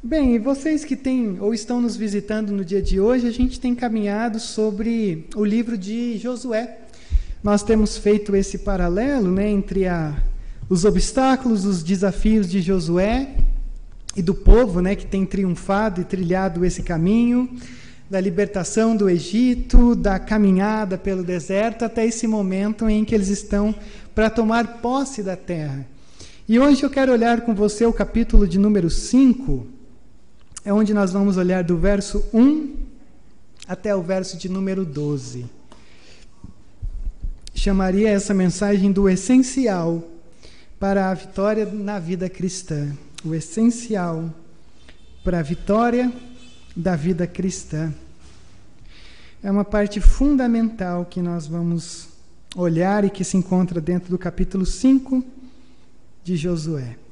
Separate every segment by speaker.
Speaker 1: Bem, e vocês que têm ou estão nos visitando no dia de hoje, a gente tem caminhado sobre o livro de Josué. Nós temos feito esse paralelo né, entre a, os obstáculos, os desafios de Josué e do povo né, que tem triunfado e trilhado esse caminho, da libertação do Egito, da caminhada pelo deserto, até esse momento em que eles estão para tomar posse da terra. E hoje eu quero olhar com você o capítulo de número 5 é onde nós vamos olhar do verso 1 até o verso de número 12. Chamaria essa mensagem do essencial para a vitória na vida cristã. O essencial para a vitória da vida cristã. É uma parte fundamental que nós vamos olhar e que se encontra dentro do capítulo 5 de Josué.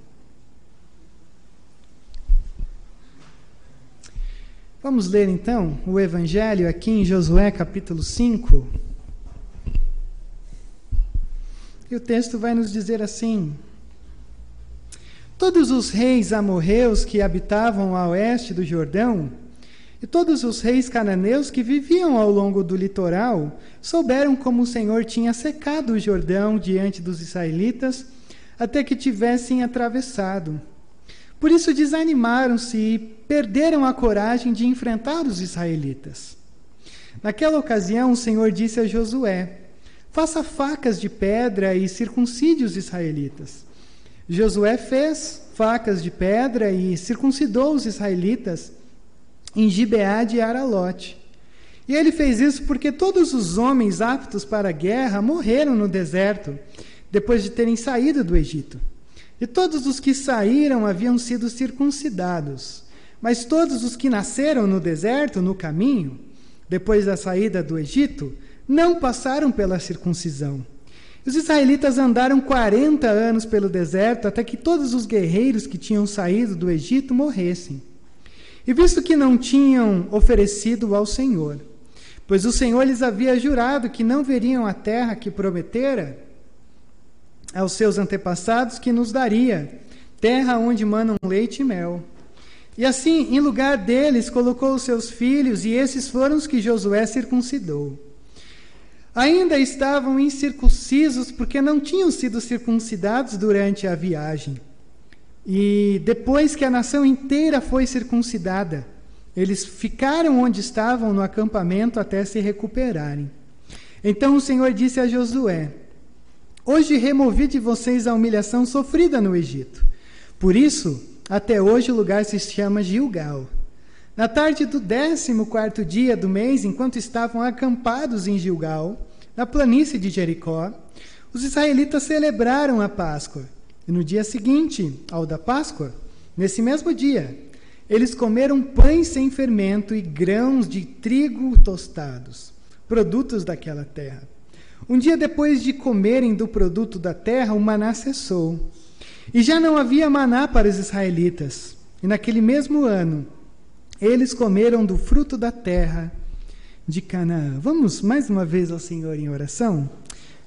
Speaker 1: Vamos ler então o Evangelho aqui em Josué capítulo 5. E o texto vai nos dizer assim: Todos os reis amorreus que habitavam a oeste do Jordão, e todos os reis cananeus que viviam ao longo do litoral, souberam como o Senhor tinha secado o Jordão diante dos israelitas, até que tivessem atravessado. Por isso desanimaram-se e perderam a coragem de enfrentar os israelitas. Naquela ocasião, o Senhor disse a Josué: Faça facas de pedra e circuncide os israelitas. Josué fez facas de pedra e circuncidou os israelitas em Gibeá de Aralote. E ele fez isso porque todos os homens aptos para a guerra morreram no deserto, depois de terem saído do Egito. E todos os que saíram haviam sido circuncidados. Mas todos os que nasceram no deserto, no caminho, depois da saída do Egito, não passaram pela circuncisão. Os israelitas andaram 40 anos pelo deserto até que todos os guerreiros que tinham saído do Egito morressem. E visto que não tinham oferecido ao Senhor, pois o Senhor lhes havia jurado que não veriam a terra que prometera, aos seus antepassados que nos daria, terra onde manam leite e mel. E assim, em lugar deles, colocou os seus filhos, e esses foram os que Josué circuncidou. Ainda estavam incircuncisos porque não tinham sido circuncidados durante a viagem. E depois que a nação inteira foi circuncidada, eles ficaram onde estavam no acampamento até se recuperarem. Então o Senhor disse a Josué: Hoje removi de vocês a humilhação sofrida no Egito. Por isso, até hoje o lugar se chama Gilgal. Na tarde do décimo quarto dia do mês, enquanto estavam acampados em Gilgal, na planície de Jericó, os israelitas celebraram a Páscoa. E no dia seguinte, ao da Páscoa, nesse mesmo dia, eles comeram pães sem fermento e grãos de trigo tostados, produtos daquela terra. Um dia depois de comerem do produto da terra, o maná cessou. E já não havia maná para os israelitas. E naquele mesmo ano, eles comeram do fruto da terra de Canaã. Vamos mais uma vez ao Senhor em oração?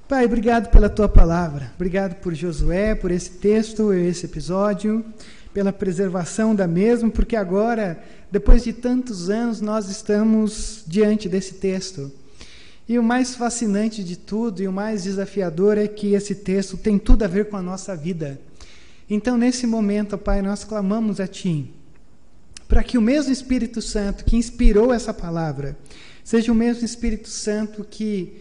Speaker 1: Pai, obrigado pela tua palavra. Obrigado por Josué, por esse texto, esse episódio, pela preservação da mesma, porque agora, depois de tantos anos, nós estamos diante desse texto. E o mais fascinante de tudo e o mais desafiador é que esse texto tem tudo a ver com a nossa vida. Então, nesse momento, Pai, nós clamamos a Ti, para que o mesmo Espírito Santo que inspirou essa palavra, seja o mesmo Espírito Santo que,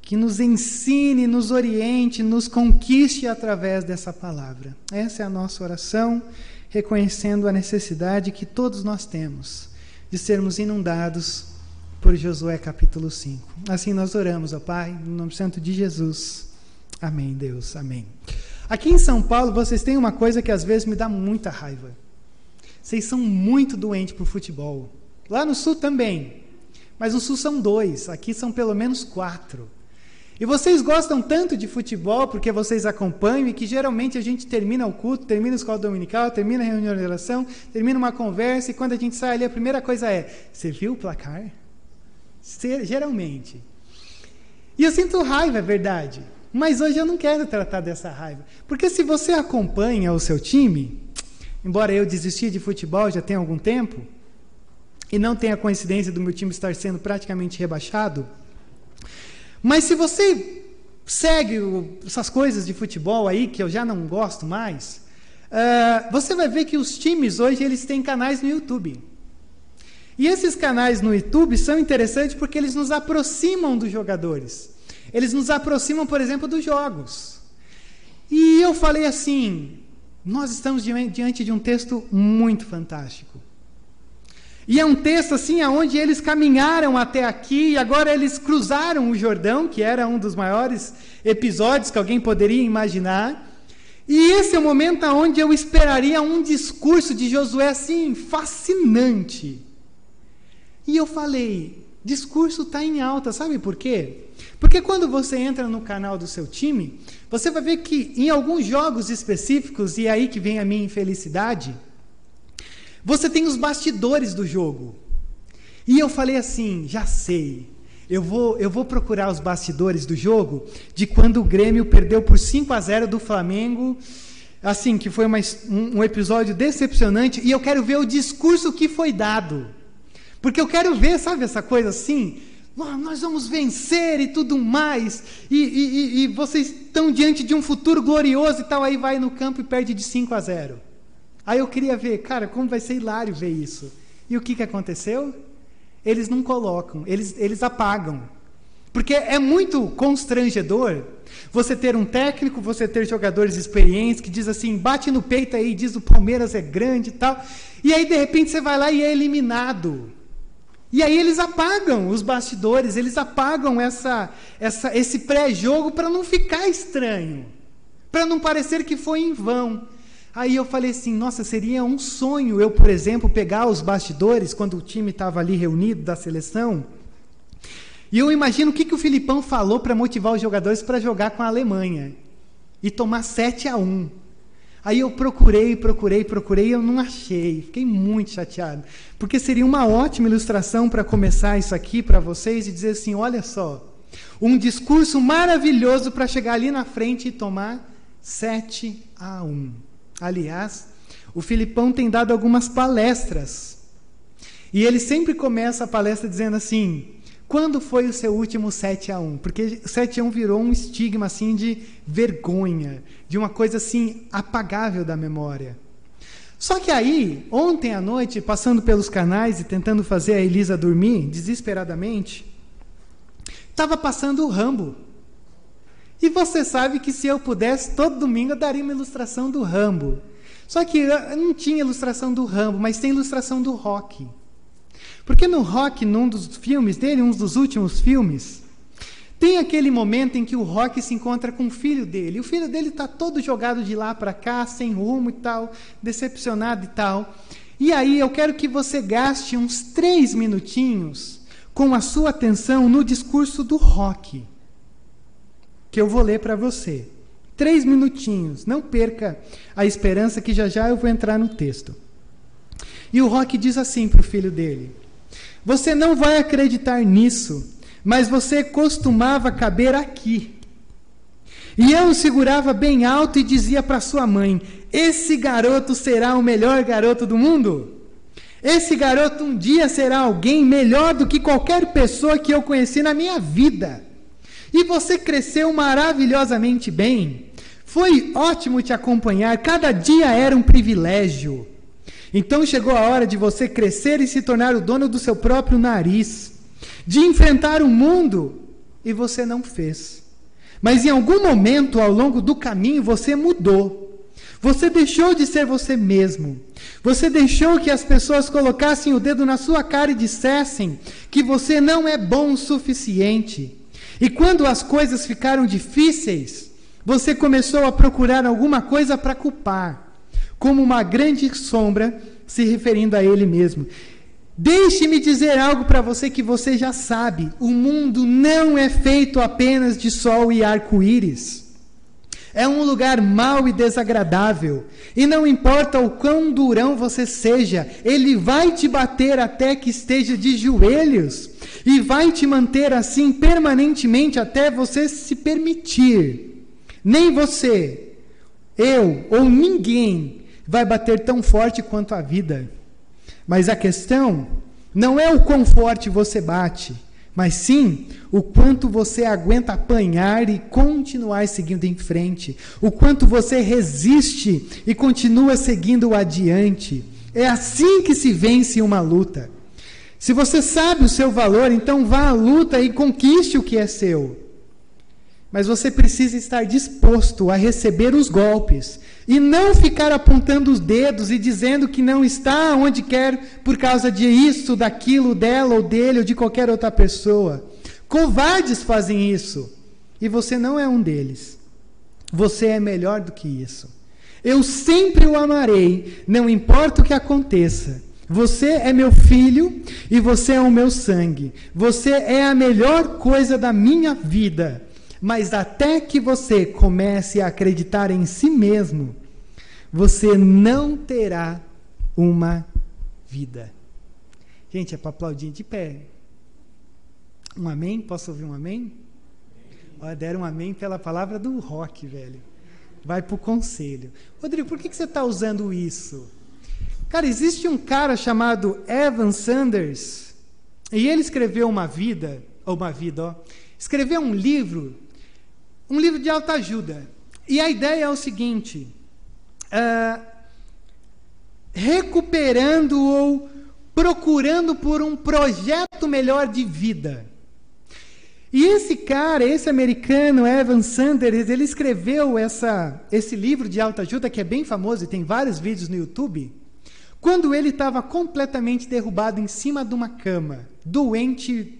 Speaker 1: que nos ensine, nos oriente, nos conquiste através dessa palavra. Essa é a nossa oração, reconhecendo a necessidade que todos nós temos de sermos inundados por Josué capítulo 5. Assim nós oramos, ó Pai, no nome santo de Jesus. Amém, Deus, amém. Aqui em São Paulo, vocês têm uma coisa que às vezes me dá muita raiva. Vocês são muito doentes por futebol. Lá no Sul também. Mas no Sul são dois, aqui são pelo menos quatro. E vocês gostam tanto de futebol porque vocês acompanham e que geralmente a gente termina o culto, termina a escola dominical, termina a reunião de oração, termina uma conversa e quando a gente sai ali a primeira coisa é: Você viu o placar? Geralmente. E eu sinto raiva, é verdade. Mas hoje eu não quero tratar dessa raiva. Porque se você acompanha o seu time, embora eu desisti de futebol já tem algum tempo, e não tenha coincidência do meu time estar sendo praticamente rebaixado. Mas se você segue essas coisas de futebol aí, que eu já não gosto mais, uh, você vai ver que os times hoje eles têm canais no YouTube. E esses canais no YouTube são interessantes porque eles nos aproximam dos jogadores. Eles nos aproximam, por exemplo, dos jogos. E eu falei assim: nós estamos diante de um texto muito fantástico. E é um texto assim aonde eles caminharam até aqui e agora eles cruzaram o Jordão, que era um dos maiores episódios que alguém poderia imaginar. E esse é o momento onde eu esperaria um discurso de Josué assim fascinante. E eu falei, discurso está em alta, sabe por quê? Porque quando você entra no canal do seu time, você vai ver que em alguns jogos específicos, e é aí que vem a minha infelicidade, você tem os bastidores do jogo. E eu falei assim, já sei. Eu vou, eu vou procurar os bastidores do jogo de quando o Grêmio perdeu por 5 a 0 do Flamengo. Assim, que foi uma, um, um episódio decepcionante. E eu quero ver o discurso que foi dado. Porque eu quero ver, sabe, essa coisa assim? nós vamos vencer e tudo mais, e, e, e, vocês estão diante de um futuro glorioso e tal, aí vai no campo e perde de 5 a 0. Aí eu queria ver, cara, como vai ser hilário ver isso. E o que, que aconteceu? Eles não colocam, eles, eles apagam. Porque é muito constrangedor você ter um técnico, você ter jogadores experientes que diz assim, bate no peito aí, diz o Palmeiras é grande e tal. E aí, de repente, você vai lá e é eliminado. E aí eles apagam os bastidores, eles apagam essa, essa, esse pré-jogo para não ficar estranho, para não parecer que foi em vão. Aí eu falei assim: nossa, seria um sonho eu, por exemplo, pegar os bastidores quando o time estava ali reunido da seleção. E eu imagino o que, que o Filipão falou para motivar os jogadores para jogar com a Alemanha e tomar 7 a 1. Aí eu procurei, procurei, procurei, eu não achei. Fiquei muito chateado. Porque seria uma ótima ilustração para começar isso aqui para vocês e dizer assim: olha só, um discurso maravilhoso para chegar ali na frente e tomar 7 a 1. Aliás, o Filipão tem dado algumas palestras. E ele sempre começa a palestra dizendo assim: quando foi o seu último 7 a 1? Porque 7 a 1 virou um estigma assim de vergonha, de uma coisa assim apagável da memória. Só que aí, ontem à noite, passando pelos canais e tentando fazer a Elisa dormir desesperadamente, estava passando o Rambo. E você sabe que se eu pudesse, todo domingo eu daria uma ilustração do Rambo. Só que não tinha ilustração do Rambo, mas tem ilustração do Rock. Porque no Rock, num dos filmes dele, um dos últimos filmes, tem aquele momento em que o Rock se encontra com o filho dele. O filho dele está todo jogado de lá para cá, sem rumo e tal, decepcionado e tal. E aí eu quero que você gaste uns três minutinhos com a sua atenção no discurso do Rock, que eu vou ler para você. Três minutinhos, não perca a esperança que já já eu vou entrar no texto. E o Rock diz assim para o filho dele: você não vai acreditar nisso, mas você costumava caber aqui. E eu segurava bem alto e dizia para sua mãe: Esse garoto será o melhor garoto do mundo. Esse garoto um dia será alguém melhor do que qualquer pessoa que eu conheci na minha vida. E você cresceu maravilhosamente bem. Foi ótimo te acompanhar, cada dia era um privilégio. Então chegou a hora de você crescer e se tornar o dono do seu próprio nariz, de enfrentar o mundo, e você não fez. Mas em algum momento ao longo do caminho você mudou. Você deixou de ser você mesmo. Você deixou que as pessoas colocassem o dedo na sua cara e dissessem que você não é bom o suficiente. E quando as coisas ficaram difíceis, você começou a procurar alguma coisa para culpar como uma grande sombra, se referindo a ele mesmo. Deixe-me dizer algo para você que você já sabe: o mundo não é feito apenas de sol e arco-íris. É um lugar mau e desagradável. E não importa o quão durão você seja, ele vai te bater até que esteja de joelhos. E vai te manter assim permanentemente até você se permitir. Nem você, eu ou ninguém vai bater tão forte quanto a vida. Mas a questão não é o quão forte você bate, mas sim o quanto você aguenta apanhar e continuar seguindo em frente, o quanto você resiste e continua seguindo adiante. É assim que se vence uma luta. Se você sabe o seu valor, então vá à luta e conquiste o que é seu. Mas você precisa estar disposto a receber os golpes e não ficar apontando os dedos e dizendo que não está onde quer por causa de isso, daquilo, dela ou dele ou de qualquer outra pessoa. Covardes fazem isso e você não é um deles. Você é melhor do que isso. Eu sempre o amarei, não importa o que aconteça. Você é meu filho e você é o meu sangue. Você é a melhor coisa da minha vida. Mas até que você comece a acreditar em si mesmo, você não terá uma vida. Gente, é para aplaudir de pé. Um amém? Posso ouvir um amém? Olha, deram um amém pela palavra do rock, velho. Vai para o conselho. Rodrigo, por que, que você está usando isso? Cara, existe um cara chamado Evan Sanders, e ele escreveu uma vida, ou uma vida, ó, escreveu um livro, um livro de alta ajuda. E a ideia é o seguinte: uh, recuperando ou procurando por um projeto melhor de vida. E esse cara, esse americano, Evan Sanders, ele escreveu essa, esse livro de alta ajuda que é bem famoso e tem vários vídeos no YouTube. Quando ele estava completamente derrubado em cima de uma cama, doente,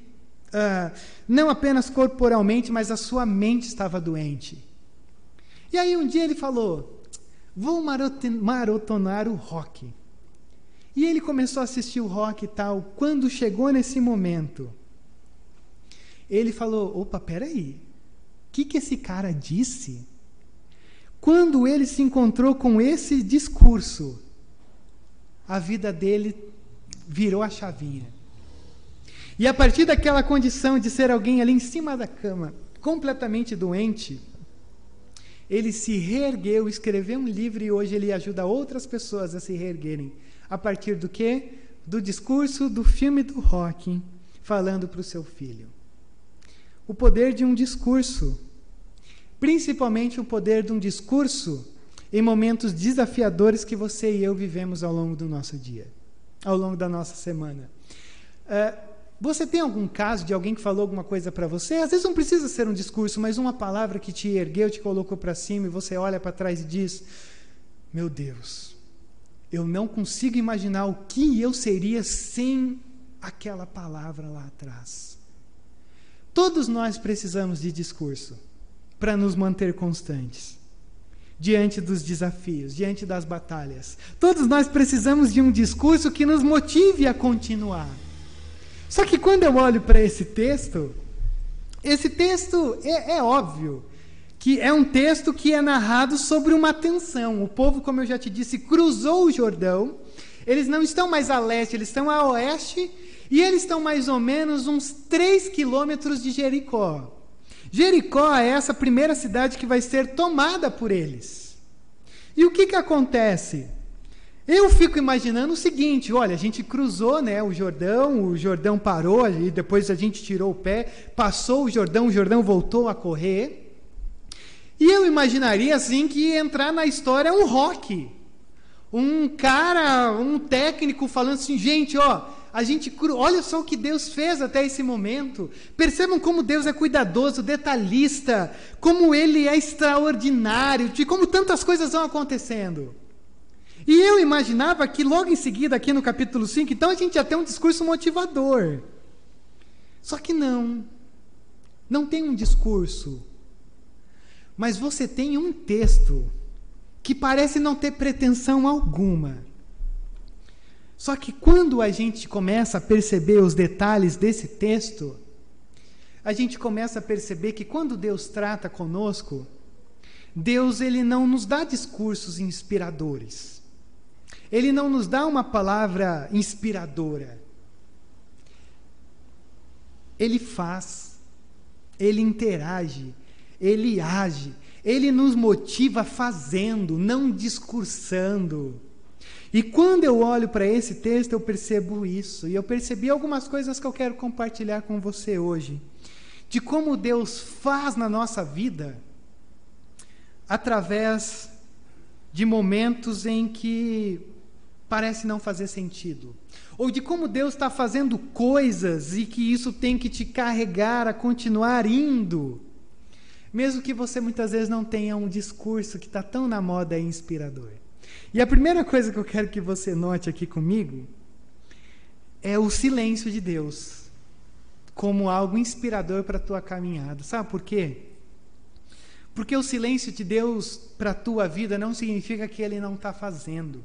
Speaker 1: uh, não apenas corporalmente, mas a sua mente estava doente. E aí um dia ele falou: Vou marotonar o rock. E ele começou a assistir o rock e tal. Quando chegou nesse momento, ele falou: opa, peraí, o que, que esse cara disse? Quando ele se encontrou com esse discurso, a vida dele virou a chavinha. E a partir daquela condição de ser alguém ali em cima da cama, completamente doente, ele se reergueu, escreveu um livro e hoje ele ajuda outras pessoas a se reerguerem. A partir do quê? Do discurso do filme do rock, falando para o seu filho. O poder de um discurso, principalmente o poder de um discurso em momentos desafiadores que você e eu vivemos ao longo do nosso dia, ao longo da nossa semana. Uh, você tem algum caso de alguém que falou alguma coisa para você? Às vezes não precisa ser um discurso, mas uma palavra que te ergueu, te colocou para cima e você olha para trás e diz: Meu Deus, eu não consigo imaginar o que eu seria sem aquela palavra lá atrás. Todos nós precisamos de discurso para nos manter constantes diante dos desafios, diante das batalhas. Todos nós precisamos de um discurso que nos motive a continuar. Só que quando eu olho para esse texto, esse texto é, é, óbvio que é um texto que é narrado sobre uma tensão. O povo, como eu já te disse, cruzou o Jordão. Eles não estão mais a leste, eles estão a oeste. E eles estão mais ou menos uns 3 quilômetros de Jericó. Jericó é essa primeira cidade que vai ser tomada por eles. E o que, que acontece? Eu fico imaginando o seguinte: olha, a gente cruzou né, o Jordão, o Jordão parou, e depois a gente tirou o pé, passou o Jordão, o Jordão voltou a correr. E eu imaginaria assim que entrar na história um rock. Um cara, um técnico falando assim, gente, ó, a gente olha só o que Deus fez até esse momento. Percebam como Deus é cuidadoso, detalhista, como Ele é extraordinário, de como tantas coisas vão acontecendo. E eu imaginava que logo em seguida, aqui no capítulo 5, então a gente ia ter um discurso motivador. Só que não. Não tem um discurso. Mas você tem um texto que parece não ter pretensão alguma só que quando a gente começa a perceber os detalhes desse texto, a gente começa a perceber que quando Deus trata conosco, Deus ele não nos dá discursos inspiradores. Ele não nos dá uma palavra inspiradora. Ele faz, ele interage, ele age, ele nos motiva fazendo, não discursando. E quando eu olho para esse texto, eu percebo isso. E eu percebi algumas coisas que eu quero compartilhar com você hoje. De como Deus faz na nossa vida através de momentos em que parece não fazer sentido. Ou de como Deus está fazendo coisas e que isso tem que te carregar a continuar indo. Mesmo que você muitas vezes não tenha um discurso que está tão na moda e inspirador. E a primeira coisa que eu quero que você note aqui comigo é o silêncio de Deus como algo inspirador para a tua caminhada. Sabe por quê? Porque o silêncio de Deus para a tua vida não significa que Ele não está fazendo.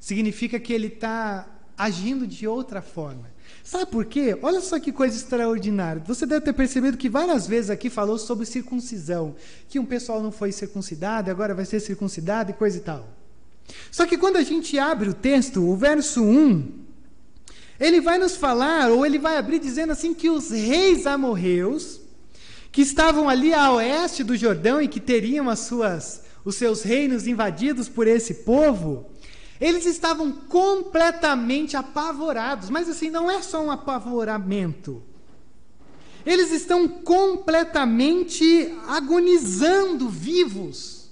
Speaker 1: Significa que Ele está agindo de outra forma. Sabe por quê? Olha só que coisa extraordinária. Você deve ter percebido que várias vezes aqui falou sobre circuncisão, que um pessoal não foi circuncidado, agora vai ser circuncidado e coisa e tal. Só que quando a gente abre o texto, o verso 1, ele vai nos falar, ou ele vai abrir dizendo assim, que os reis amorreus, que estavam ali a oeste do Jordão e que teriam as suas, os seus reinos invadidos por esse povo, eles estavam completamente apavorados, mas assim, não é só um apavoramento. Eles estão completamente agonizando vivos.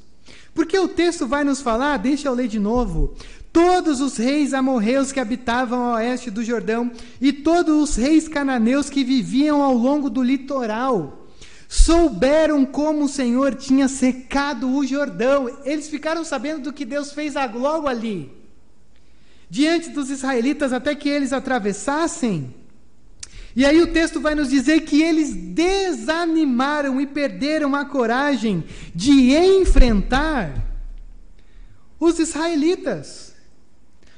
Speaker 1: Porque o texto vai nos falar, deixa eu ler de novo. Todos os reis amorreus que habitavam ao oeste do Jordão e todos os reis cananeus que viviam ao longo do litoral souberam como o Senhor tinha secado o Jordão. Eles ficaram sabendo do que Deus fez logo ali diante dos israelitas até que eles atravessassem. E aí o texto vai nos dizer que eles desanimaram e perderam a coragem de enfrentar os israelitas.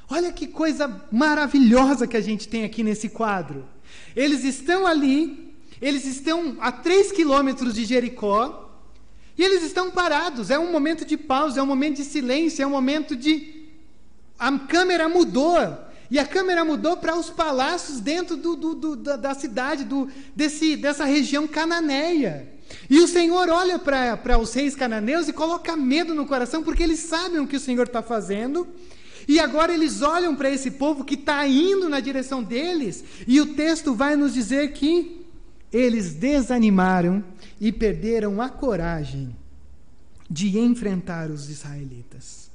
Speaker 1: Olha que coisa maravilhosa que a gente tem aqui nesse quadro. Eles estão ali, eles estão a três quilômetros de Jericó, e eles estão parados. É um momento de pausa, é um momento de silêncio, é um momento de a câmera mudou. E a câmera mudou para os palácios dentro do, do, do, da, da, cidade, desse, dessa região cananeia. E o Senhor olha para os reis cananeus e coloca medo no coração, porque eles sabem o que o Senhor está fazendo. E agora eles olham para esse povo que está indo na direção deles, e o texto vai nos dizer que eles desanimaram e perderam a coragem de enfrentar os israelitas.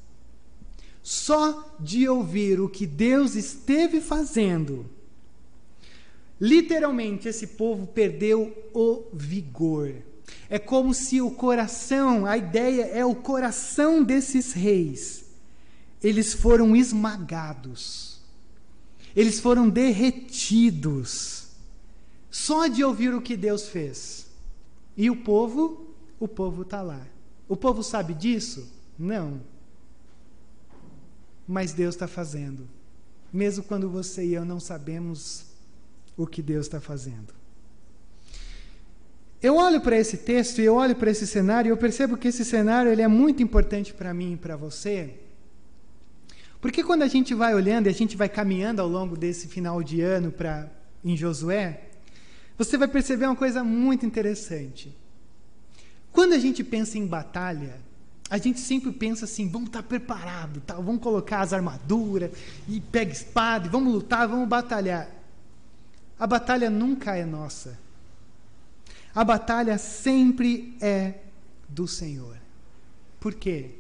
Speaker 1: Só de ouvir o que Deus esteve fazendo, literalmente esse povo perdeu o vigor. É como se o coração, a ideia é o coração desses reis, eles foram esmagados, eles foram derretidos, só de ouvir o que Deus fez. E o povo, o povo está lá. O povo sabe disso? Não mas Deus está fazendo. Mesmo quando você e eu não sabemos o que Deus está fazendo. Eu olho para esse texto e eu olho para esse cenário e eu percebo que esse cenário ele é muito importante para mim e para você. Porque quando a gente vai olhando e a gente vai caminhando ao longo desse final de ano para em Josué, você vai perceber uma coisa muito interessante. Quando a gente pensa em batalha, a gente sempre pensa assim, vamos estar preparado, tá? vamos colocar as armaduras e pega espada, e vamos lutar, vamos batalhar. A batalha nunca é nossa. A batalha sempre é do Senhor. Por quê?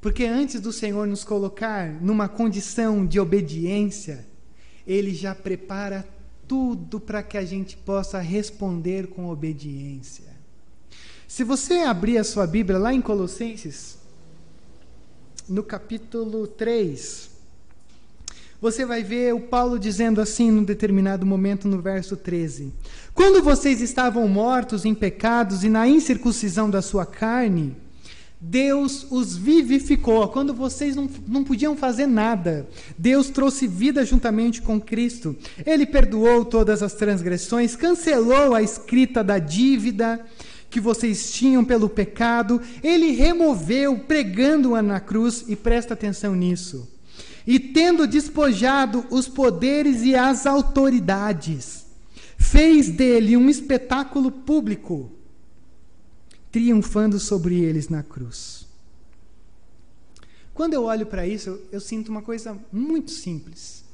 Speaker 1: Porque antes do Senhor nos colocar numa condição de obediência, Ele já prepara tudo para que a gente possa responder com obediência. Se você abrir a sua Bíblia lá em Colossenses, no capítulo 3, você vai ver o Paulo dizendo assim num determinado momento no verso 13: Quando vocês estavam mortos em pecados e na incircuncisão da sua carne, Deus os vivificou. Quando vocês não, não podiam fazer nada, Deus trouxe vida juntamente com Cristo. Ele perdoou todas as transgressões, cancelou a escrita da dívida que vocês tinham pelo pecado, ele removeu, pregando-a na cruz, e presta atenção nisso. E tendo despojado os poderes e as autoridades, fez dele um espetáculo público, triunfando sobre eles na cruz. Quando eu olho para isso, eu, eu sinto uma coisa muito simples.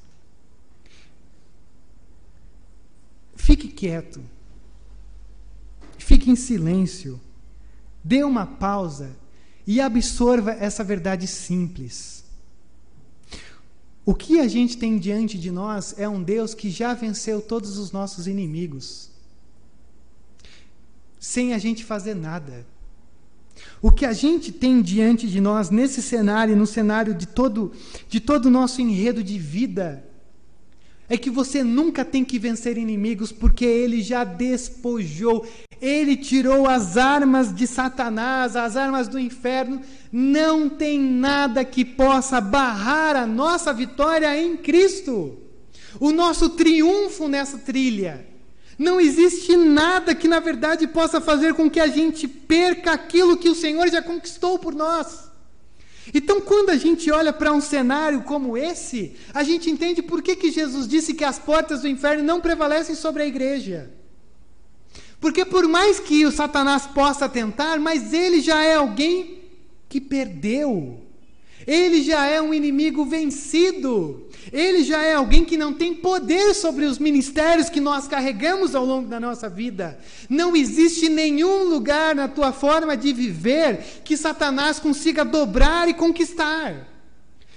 Speaker 1: Fique quieto. Fique em silêncio. Dê uma pausa e absorva essa verdade simples. O que a gente tem diante de nós é um Deus que já venceu todos os nossos inimigos, sem a gente fazer nada. O que a gente tem diante de nós nesse cenário, no cenário de todo de todo o nosso enredo de vida, é que você nunca tem que vencer inimigos, porque ele já despojou, ele tirou as armas de Satanás, as armas do inferno. Não tem nada que possa barrar a nossa vitória em Cristo, o nosso triunfo nessa trilha. Não existe nada que, na verdade, possa fazer com que a gente perca aquilo que o Senhor já conquistou por nós. Então, quando a gente olha para um cenário como esse, a gente entende por que, que Jesus disse que as portas do inferno não prevalecem sobre a igreja. Porque, por mais que o Satanás possa tentar, mas ele já é alguém que perdeu. Ele já é um inimigo vencido. Ele já é alguém que não tem poder sobre os ministérios que nós carregamos ao longo da nossa vida. Não existe nenhum lugar na tua forma de viver que Satanás consiga dobrar e conquistar.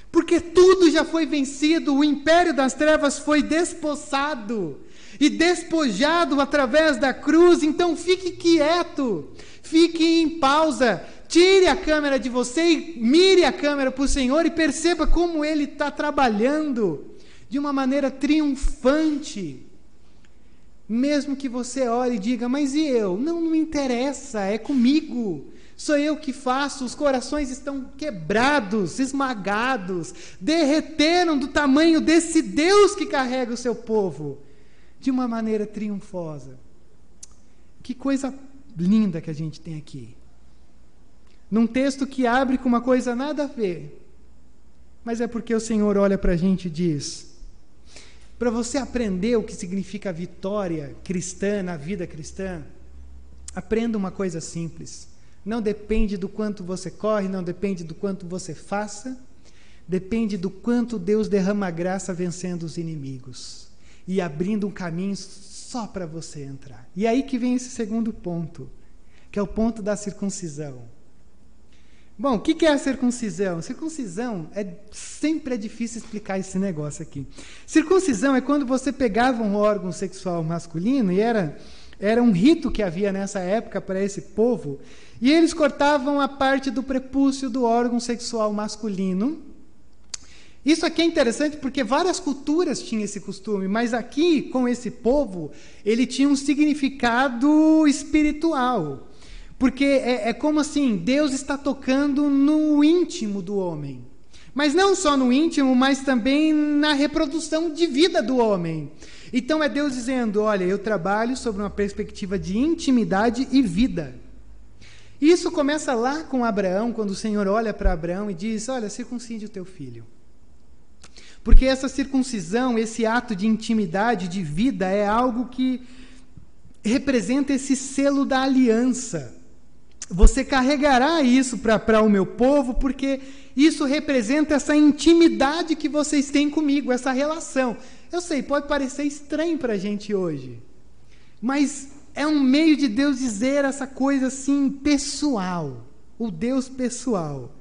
Speaker 1: Porque tudo já foi vencido, o império das trevas foi despossado e despojado através da cruz. Então fique quieto, fique em pausa, Tire a câmera de você e mire a câmera para o Senhor e perceba como Ele está trabalhando de uma maneira triunfante. Mesmo que você ore e diga, mas e eu? Não, não interessa, é comigo. Sou eu que faço, os corações estão quebrados, esmagados, derreteram do tamanho desse Deus que carrega o seu povo de uma maneira triunfosa. Que coisa linda que a gente tem aqui num texto que abre com uma coisa nada a ver, mas é porque o Senhor olha para a gente e diz: para você aprender o que significa vitória cristã na vida cristã, aprenda uma coisa simples. Não depende do quanto você corre, não depende do quanto você faça, depende do quanto Deus derrama graça vencendo os inimigos e abrindo um caminho só para você entrar. E aí que vem esse segundo ponto, que é o ponto da circuncisão. Bom, o que é a circuncisão? Circuncisão é sempre é difícil explicar esse negócio aqui. Circuncisão é quando você pegava um órgão sexual masculino e era era um rito que havia nessa época para esse povo e eles cortavam a parte do prepúcio do órgão sexual masculino. Isso aqui é interessante porque várias culturas tinham esse costume, mas aqui com esse povo ele tinha um significado espiritual. Porque é, é como assim: Deus está tocando no íntimo do homem. Mas não só no íntimo, mas também na reprodução de vida do homem. Então é Deus dizendo: Olha, eu trabalho sobre uma perspectiva de intimidade e vida. Isso começa lá com Abraão, quando o Senhor olha para Abraão e diz: Olha, circuncide o teu filho. Porque essa circuncisão, esse ato de intimidade, de vida, é algo que representa esse selo da aliança. Você carregará isso para o meu povo, porque isso representa essa intimidade que vocês têm comigo, essa relação. Eu sei, pode parecer estranho para a gente hoje, mas é um meio de Deus dizer essa coisa assim, pessoal, o Deus pessoal.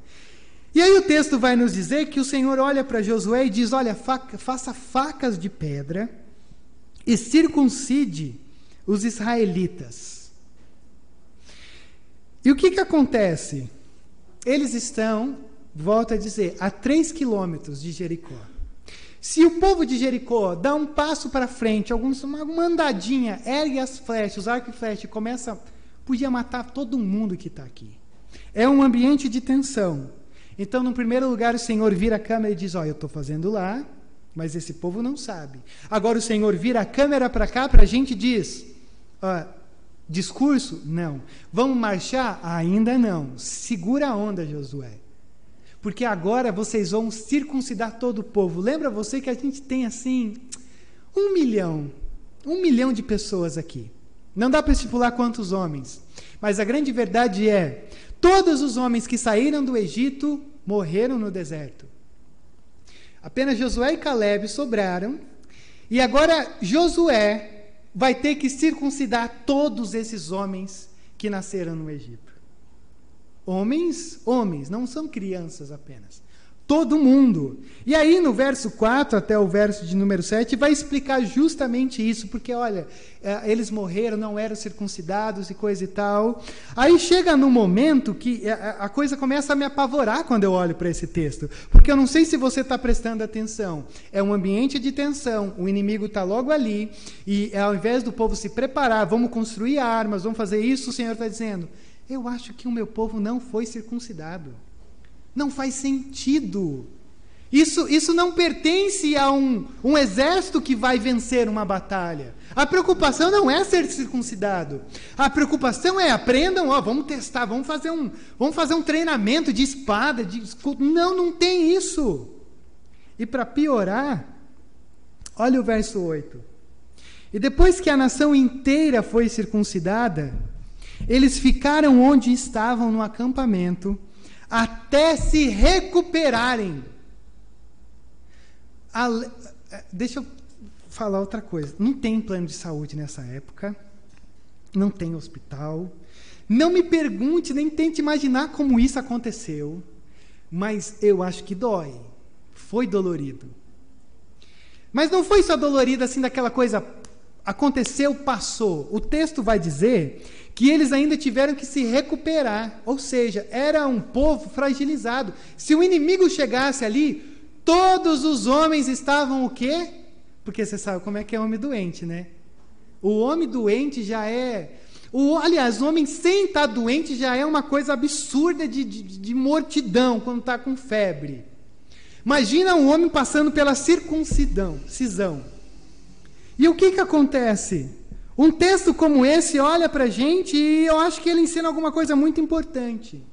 Speaker 1: E aí o texto vai nos dizer que o Senhor olha para Josué e diz: Olha, faca, faça facas de pedra e circuncide os israelitas. E o que, que acontece? Eles estão, volto a dizer, a três quilômetros de Jericó. Se o povo de Jericó dá um passo para frente, alguns, uma, andadinha, ergue as flechas, os arcos e flechas e começa, podia matar todo mundo que está aqui. É um ambiente de tensão. Então, no primeiro lugar, o Senhor vira a câmera e diz: Ó, oh, eu estou fazendo lá, mas esse povo não sabe. Agora o Senhor vira a câmera para cá para a gente diz: oh, Discurso? Não. Vamos marchar? Ainda não. Segura a onda, Josué. Porque agora vocês vão circuncidar todo o povo. Lembra você que a gente tem assim um milhão, um milhão de pessoas aqui. Não dá para estipular quantos homens. Mas a grande verdade é: todos os homens que saíram do Egito morreram no deserto. Apenas Josué e Caleb sobraram, e agora Josué vai ter que circuncidar todos esses homens que nasceram no Egito. Homens, homens, não são crianças apenas. Todo mundo. E aí, no verso 4 até o verso de número 7, vai explicar justamente isso, porque, olha, é, eles morreram, não eram circuncidados e coisa e tal. Aí chega no momento que é, é, a coisa começa a me apavorar quando eu olho para esse texto, porque eu não sei se você está prestando atenção. É um ambiente de tensão, o inimigo está logo ali, e ao invés do povo se preparar, vamos construir armas, vamos fazer isso, o Senhor está dizendo: Eu acho que o meu povo não foi circuncidado. Não faz sentido. Isso, isso não pertence a um, um exército que vai vencer uma batalha. A preocupação não é ser circuncidado. A preocupação é aprendam, ó, vamos testar, vamos fazer um, vamos fazer um treinamento de espada, de escudo. Não, não tem isso. E para piorar, olha o verso 8. E depois que a nação inteira foi circuncidada, eles ficaram onde estavam no acampamento até se recuperarem. A, eh, deixa eu falar outra coisa. Não tem plano de saúde nessa época, não tem hospital. Não me pergunte, nem tente imaginar como isso aconteceu, mas eu acho que dói. Foi dolorido. Mas não foi só dolorido assim daquela coisa aconteceu, passou. O texto vai dizer que eles ainda tiveram que se recuperar, ou seja, era um povo fragilizado. Se o inimigo chegasse ali, todos os homens estavam o quê? Porque você sabe como é que é homem doente, né? O homem doente já é. O, aliás, o homem sem estar doente já é uma coisa absurda de, de, de mortidão quando está com febre. Imagina um homem passando pela circuncidão, cisão. E o que, que acontece? Um texto como esse olha para a gente e eu acho que ele ensina alguma coisa muito importante.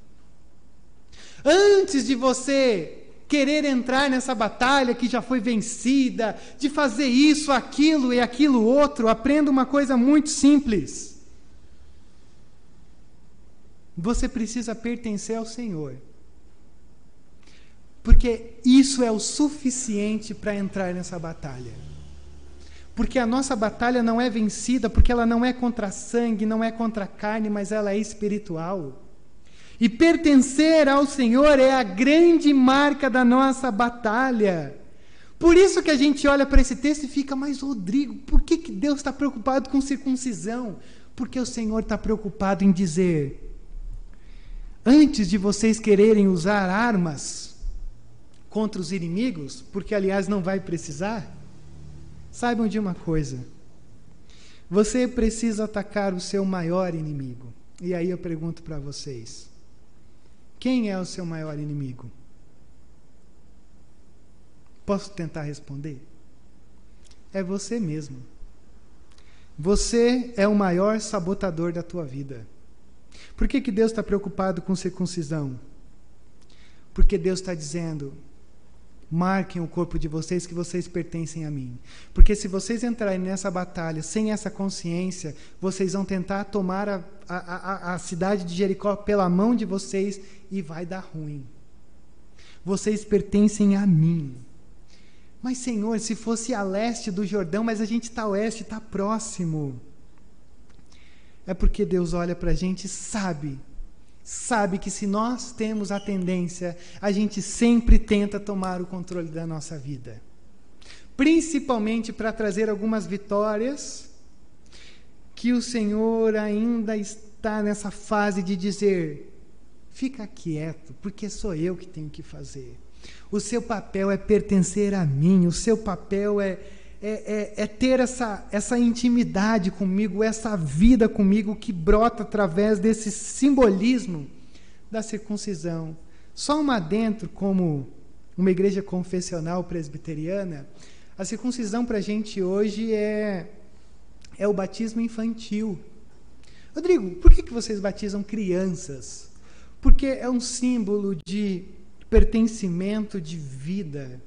Speaker 1: Antes de você querer entrar nessa batalha que já foi vencida, de fazer isso, aquilo e aquilo outro, aprenda uma coisa muito simples. Você precisa pertencer ao Senhor. Porque isso é o suficiente para entrar nessa batalha. Porque a nossa batalha não é vencida, porque ela não é contra sangue, não é contra carne, mas ela é espiritual. E pertencer ao Senhor é a grande marca da nossa batalha. Por isso que a gente olha para esse texto e fica, mas Rodrigo, por que, que Deus está preocupado com circuncisão? Porque o Senhor está preocupado em dizer: antes de vocês quererem usar armas contra os inimigos, porque aliás não vai precisar, Saibam de uma coisa: você precisa atacar o seu maior inimigo. E aí eu pergunto para vocês: quem é o seu maior inimigo? Posso tentar responder? É você mesmo. Você é o maior sabotador da tua vida. Por que, que Deus está preocupado com circuncisão? Porque Deus está dizendo: Marquem o corpo de vocês que vocês pertencem a mim. Porque se vocês entrarem nessa batalha sem essa consciência, vocês vão tentar tomar a, a, a, a cidade de Jericó pela mão de vocês e vai dar ruim. Vocês pertencem a mim. Mas, Senhor, se fosse a leste do Jordão, mas a gente está a oeste, está próximo. É porque Deus olha para a gente e sabe sabe que se nós temos a tendência, a gente sempre tenta tomar o controle da nossa vida. Principalmente para trazer algumas vitórias que o Senhor ainda está nessa fase de dizer: fica quieto, porque sou eu que tenho que fazer. O seu papel é pertencer a mim, o seu papel é é, é, é, ter essa, essa intimidade comigo, essa vida comigo que brota através desse simbolismo da circuncisão. Só uma dentro, como uma igreja confessional presbiteriana, a circuncisão para a gente hoje é, é o batismo infantil. Rodrigo, por que, que vocês batizam crianças? Porque é um símbolo de pertencimento de vida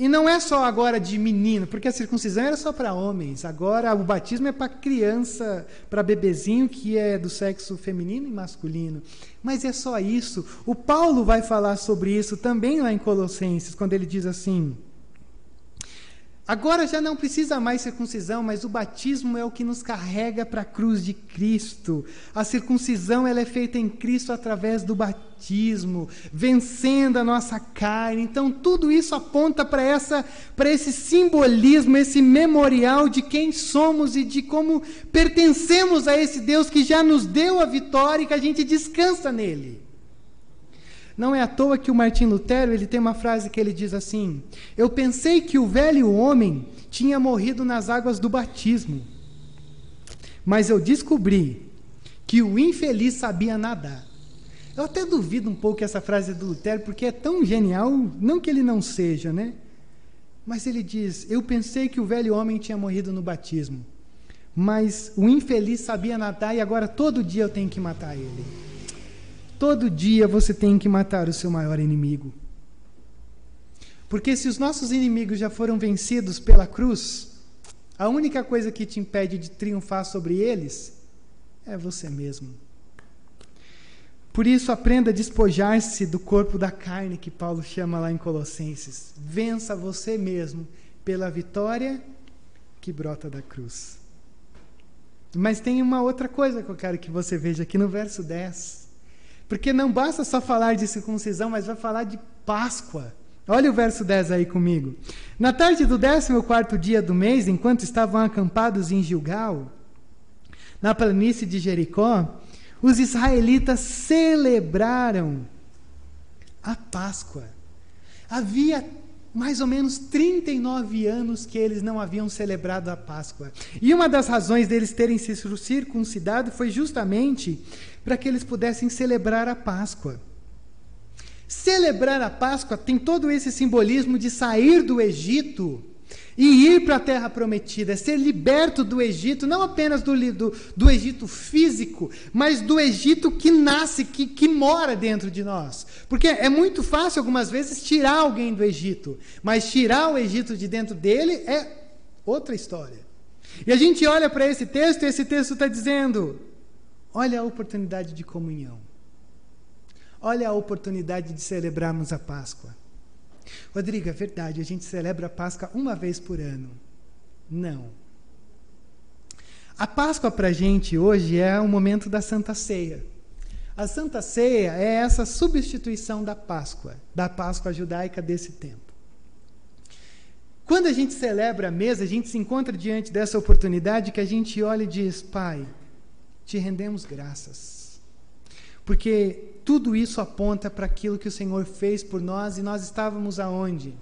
Speaker 1: E não é só agora de menino, porque a circuncisão era só para homens. Agora o batismo é para criança, para bebezinho que é do sexo feminino e masculino. Mas é só isso. O Paulo vai falar sobre isso também lá em Colossenses, quando ele diz assim: Agora já não precisa mais circuncisão, mas o batismo é o que nos carrega para a cruz de Cristo. A circuncisão ela é feita em Cristo através do batismo, vencendo a nossa carne. Então tudo isso aponta para essa para esse simbolismo, esse memorial de quem somos e de como pertencemos a esse Deus que já nos deu a vitória e que a gente descansa nele. Não é à toa que o Martim Lutero ele tem uma frase que ele diz assim: Eu pensei que o velho homem tinha morrido nas águas do batismo, mas eu descobri que o infeliz sabia nadar. Eu até duvido um pouco essa frase do Lutero, porque é tão genial, não que ele não seja, né? Mas ele diz: Eu pensei que o velho homem tinha morrido no batismo, mas o infeliz sabia nadar e agora todo dia eu tenho que matar ele. Todo dia você tem que matar o seu maior inimigo. Porque se os nossos inimigos já foram vencidos pela cruz, a única coisa que te impede de triunfar sobre eles é você mesmo. Por isso, aprenda a despojar-se do corpo da carne que Paulo chama lá em Colossenses. Vença você mesmo pela vitória que brota da cruz. Mas tem uma outra coisa que eu quero que você veja aqui no verso 10. Porque não basta só falar de circuncisão, mas vai falar de Páscoa. Olha o verso 10 aí comigo. Na tarde do 14 dia do mês, enquanto estavam acampados em Gilgal, na planície de Jericó, os israelitas celebraram a Páscoa. Havia mais ou menos 39 anos que eles não haviam celebrado a Páscoa. E uma das razões deles terem se circuncidado foi justamente para que eles pudessem celebrar a Páscoa. Celebrar a Páscoa tem todo esse simbolismo de sair do Egito e ir para a terra prometida, ser liberto do Egito, não apenas do, do, do, Egito físico, mas do Egito que nasce, que, que mora dentro de nós. Porque é muito fácil, algumas vezes, tirar alguém do Egito, mas tirar o Egito de dentro dele é outra história. E a gente olha para esse texto e esse texto está dizendo: olha a oportunidade de comunhão, olha a oportunidade de celebrarmos a Páscoa. Rodrigo, é verdade, a gente celebra a Páscoa uma vez por ano. Não. A Páscoa para a gente hoje é o momento da Santa Ceia. A Santa Ceia é essa substituição da Páscoa, da Páscoa judaica desse tempo. Quando a gente celebra a mesa, a gente se encontra diante dessa oportunidade que a gente olha e diz: Pai, te rendemos graças porque tudo isso aponta para aquilo que o Senhor fez por nós e nós estávamos aonde?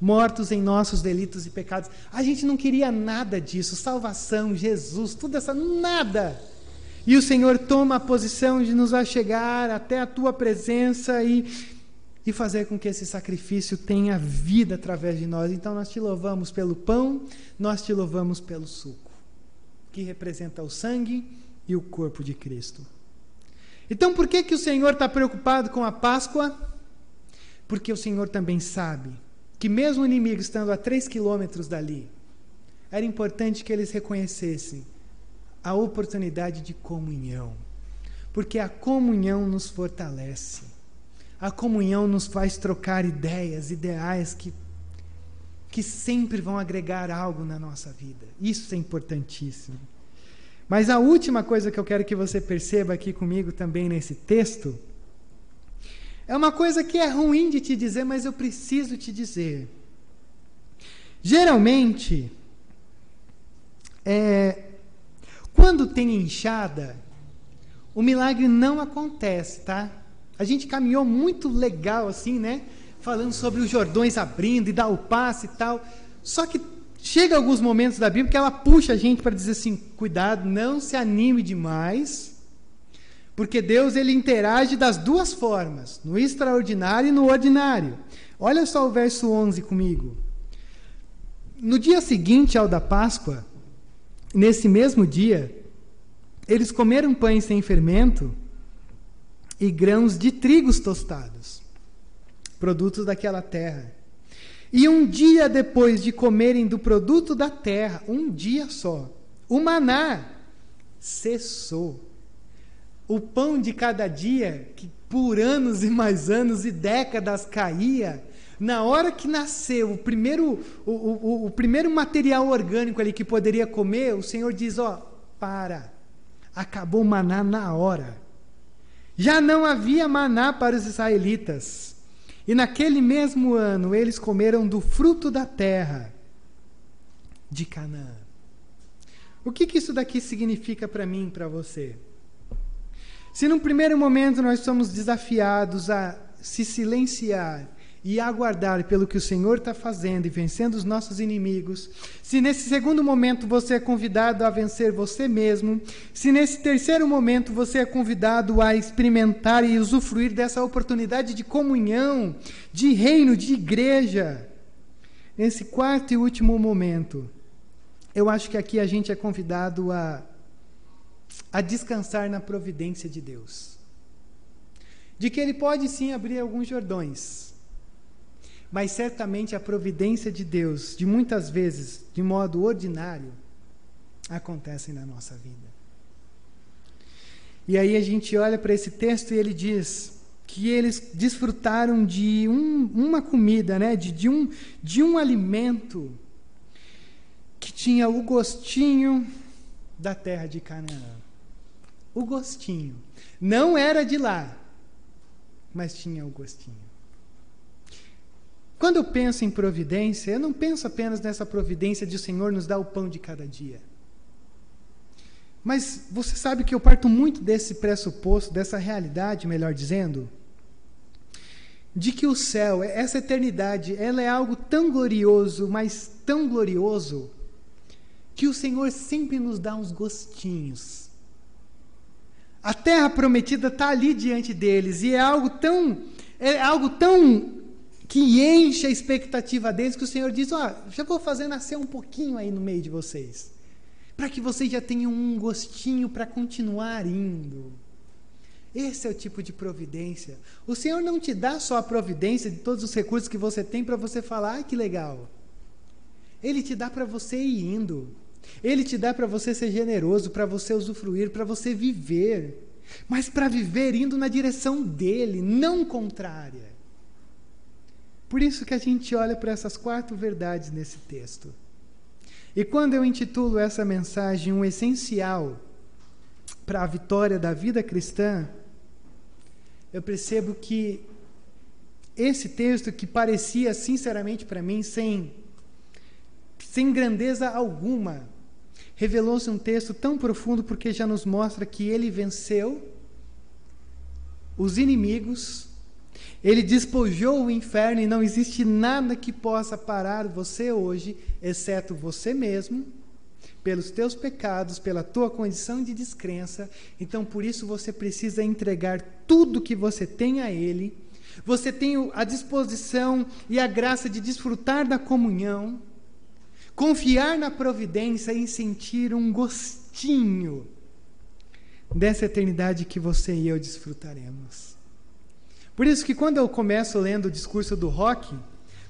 Speaker 1: Mortos em nossos delitos e pecados. A gente não queria nada disso, salvação, Jesus, tudo essa nada. E o Senhor toma a posição de nos achegar até a tua presença e e fazer com que esse sacrifício tenha vida através de nós. Então nós te louvamos pelo pão, nós te louvamos pelo suco, que representa o sangue e o corpo de Cristo. Então, por que, que o Senhor está preocupado com a Páscoa? Porque o Senhor também sabe que, mesmo o inimigo estando a três quilômetros dali, era importante que eles reconhecessem a oportunidade de comunhão. Porque a comunhão nos fortalece. A comunhão nos faz trocar ideias, ideais que, que sempre vão agregar algo na nossa vida. Isso é importantíssimo. Mas a última coisa que eu quero que você perceba aqui comigo também nesse texto é uma coisa que é ruim de te dizer, mas eu preciso te dizer. Geralmente, é, quando tem enxada, o milagre não acontece, tá? A gente caminhou muito legal assim, né? Falando sobre os Jordões abrindo e dar o passe e tal. Só que chega alguns momentos da Bíblia que ela puxa a gente para dizer assim: cuidado, não se anime demais, porque Deus ele interage das duas formas, no extraordinário e no ordinário. Olha só o verso 11 comigo. No dia seguinte ao da Páscoa, nesse mesmo dia, eles comeram pães sem fermento e grãos de trigos tostados, produtos daquela terra. E um dia depois de comerem do produto da terra, um dia só, o maná cessou. O pão de cada dia, que por anos e mais anos e décadas caía, na hora que nasceu o primeiro, o, o, o primeiro material orgânico ali que poderia comer, o Senhor diz: Ó, para, acabou o maná na hora. Já não havia maná para os israelitas. E naquele mesmo ano eles comeram do fruto da terra de Canaã. O que, que isso daqui significa para mim para você? Se num primeiro momento nós somos desafiados a se silenciar e aguardar pelo que o Senhor está fazendo e vencendo os nossos inimigos, se nesse segundo momento você é convidado a vencer você mesmo, se nesse terceiro momento você é convidado a experimentar e usufruir dessa oportunidade de comunhão, de reino, de igreja, nesse quarto e último momento, eu acho que aqui a gente é convidado a, a descansar na providência de Deus. De que Ele pode sim abrir alguns jordões mas certamente a providência de Deus, de muitas vezes, de modo ordinário, acontece na nossa vida. E aí a gente olha para esse texto e ele diz que eles desfrutaram de um, uma comida, né? de, de, um, de um alimento que tinha o gostinho da terra de Canaã. O gostinho. Não era de lá, mas tinha o gostinho. Quando eu penso em providência, eu não penso apenas nessa providência de o Senhor nos dar o pão de cada dia. Mas você sabe que eu parto muito desse pressuposto, dessa realidade, melhor dizendo, de que o céu, essa eternidade, ela é algo tão glorioso, mas tão glorioso, que o Senhor sempre nos dá uns gostinhos. A terra prometida está ali diante deles e é algo tão é algo tão que enche a expectativa deles, que o Senhor diz: Ó, oh, já vou fazer nascer um pouquinho aí no meio de vocês, para que vocês já tenham um gostinho para continuar indo. Esse é o tipo de providência. O Senhor não te dá só a providência de todos os recursos que você tem para você falar, ai que legal. Ele te dá para você ir indo. Ele te dá para você ser generoso, para você usufruir, para você viver. Mas para viver indo na direção dele, não contrária. Por isso que a gente olha para essas quatro verdades nesse texto. E quando eu intitulo essa mensagem um essencial para a vitória da vida cristã, eu percebo que esse texto que parecia sinceramente para mim sem sem grandeza alguma, revelou-se um texto tão profundo porque já nos mostra que ele venceu os inimigos ele despojou o inferno e não existe nada que possa parar você hoje, exceto você mesmo, pelos teus pecados, pela tua condição de descrença. Então, por isso você precisa entregar tudo que você tem a ele. Você tem a disposição e a graça de desfrutar da comunhão, confiar na providência e sentir um gostinho dessa eternidade que você e eu desfrutaremos. Por isso que quando eu começo lendo o discurso do Rock,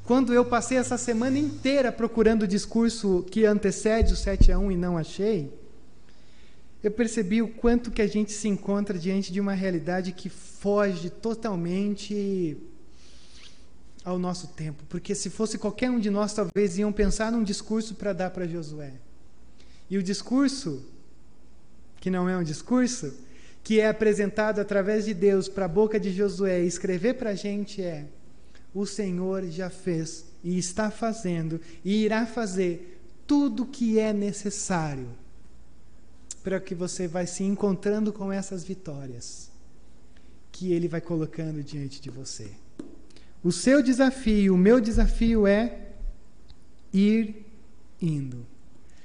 Speaker 1: quando eu passei essa semana inteira procurando o discurso que antecede o 7 a 1 e não achei, eu percebi o quanto que a gente se encontra diante de uma realidade que foge totalmente ao nosso tempo, porque se fosse qualquer um de nós, talvez iam pensar num discurso para dar para Josué. E o discurso, que não é um discurso, que é apresentado através de Deus para a boca de Josué escrever para a gente é: o Senhor já fez e está fazendo e irá fazer tudo o que é necessário para que você vai se encontrando com essas vitórias que Ele vai colocando diante de você. O seu desafio, o meu desafio é ir indo.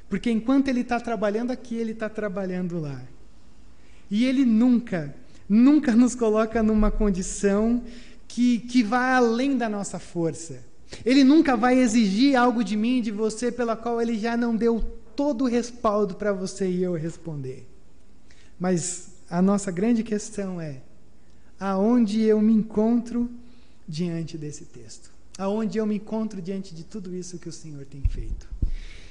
Speaker 1: Porque enquanto Ele está trabalhando aqui, Ele está trabalhando lá. E Ele nunca, nunca nos coloca numa condição que, que vai além da nossa força. Ele nunca vai exigir algo de mim de você pela qual Ele já não deu todo o respaldo para você e eu responder. Mas a nossa grande questão é: aonde eu me encontro diante desse texto? aonde eu me encontro diante de tudo isso que o Senhor tem feito.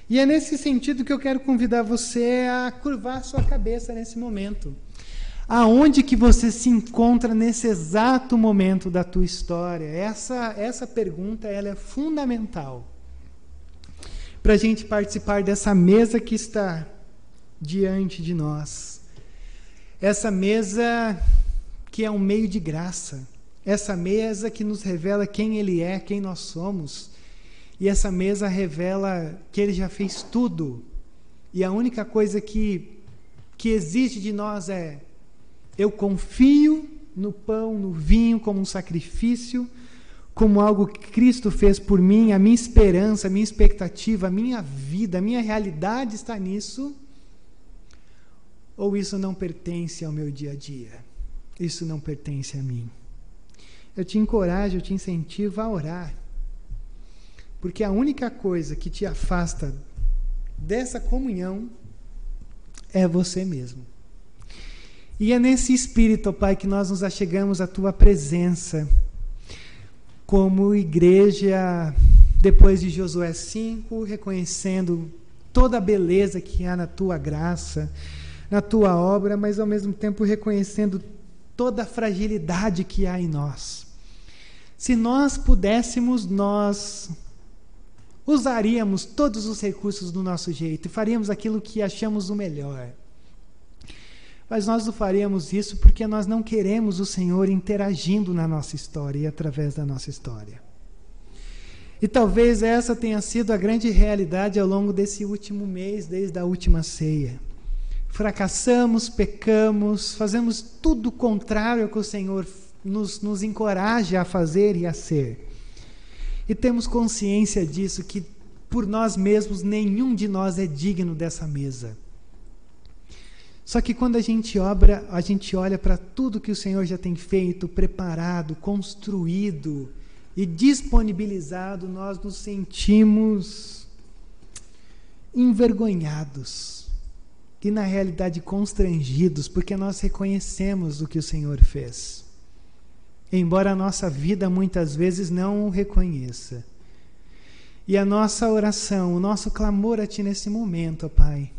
Speaker 1: E é nesse sentido que eu quero convidar você a curvar sua cabeça nesse momento. Aonde que você se encontra nesse exato momento da tua história? Essa, essa pergunta ela é fundamental para a gente participar dessa mesa que está diante de nós. Essa mesa que é um meio de graça. Essa mesa que nos revela quem Ele é, quem nós somos. E essa mesa revela que Ele já fez tudo. E a única coisa que, que existe de nós é eu confio no pão, no vinho como um sacrifício, como algo que Cristo fez por mim, a minha esperança, a minha expectativa, a minha vida, a minha realidade está nisso? Ou isso não pertence ao meu dia a dia? Isso não pertence a mim. Eu te encorajo, eu te incentivo a orar. Porque a única coisa que te afasta dessa comunhão é você mesmo. E é nesse espírito, Pai, que nós nos achegamos à tua presença, como igreja, depois de Josué 5, reconhecendo toda a beleza que há na tua graça, na tua obra, mas ao mesmo tempo reconhecendo toda a fragilidade que há em nós. Se nós pudéssemos, nós usaríamos todos os recursos do nosso jeito e faríamos aquilo que achamos o melhor. Mas nós não faremos isso porque nós não queremos o Senhor interagindo na nossa história e através da nossa história. E talvez essa tenha sido a grande realidade ao longo desse último mês, desde a última ceia. Fracassamos, pecamos, fazemos tudo o contrário ao que o Senhor nos, nos encoraja a fazer e a ser. E temos consciência disso, que por nós mesmos nenhum de nós é digno dessa mesa. Só que quando a gente obra, a gente olha para tudo que o Senhor já tem feito, preparado, construído e disponibilizado, nós nos sentimos envergonhados e na realidade constrangidos, porque nós reconhecemos o que o Senhor fez. Embora a nossa vida muitas vezes não o reconheça. E a nossa oração, o nosso clamor a Ti nesse momento, ó Pai,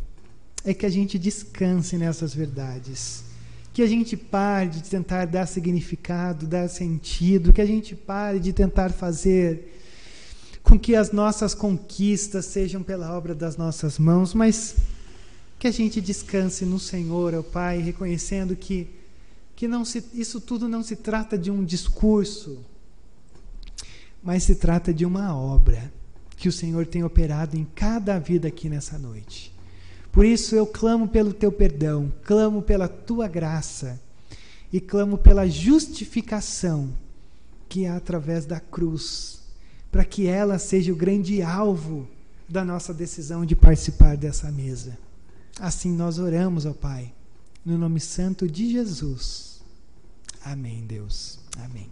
Speaker 1: é que a gente descanse nessas verdades. Que a gente pare de tentar dar significado, dar sentido, que a gente pare de tentar fazer com que as nossas conquistas sejam pela obra das nossas mãos, mas que a gente descanse no Senhor, ó Pai, reconhecendo que, que não se, isso tudo não se trata de um discurso, mas se trata de uma obra que o Senhor tem operado em cada vida aqui nessa noite. Por isso eu clamo pelo teu perdão, clamo pela tua graça e clamo pela justificação que há através da cruz, para que ela seja o grande alvo da nossa decisão de participar dessa mesa. Assim nós oramos, ó Pai, no nome santo de Jesus. Amém, Deus. Amém.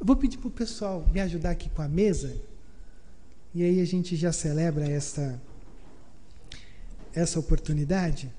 Speaker 1: Eu vou pedir para o pessoal me ajudar aqui com a mesa, e aí a gente já celebra essa essa oportunidade?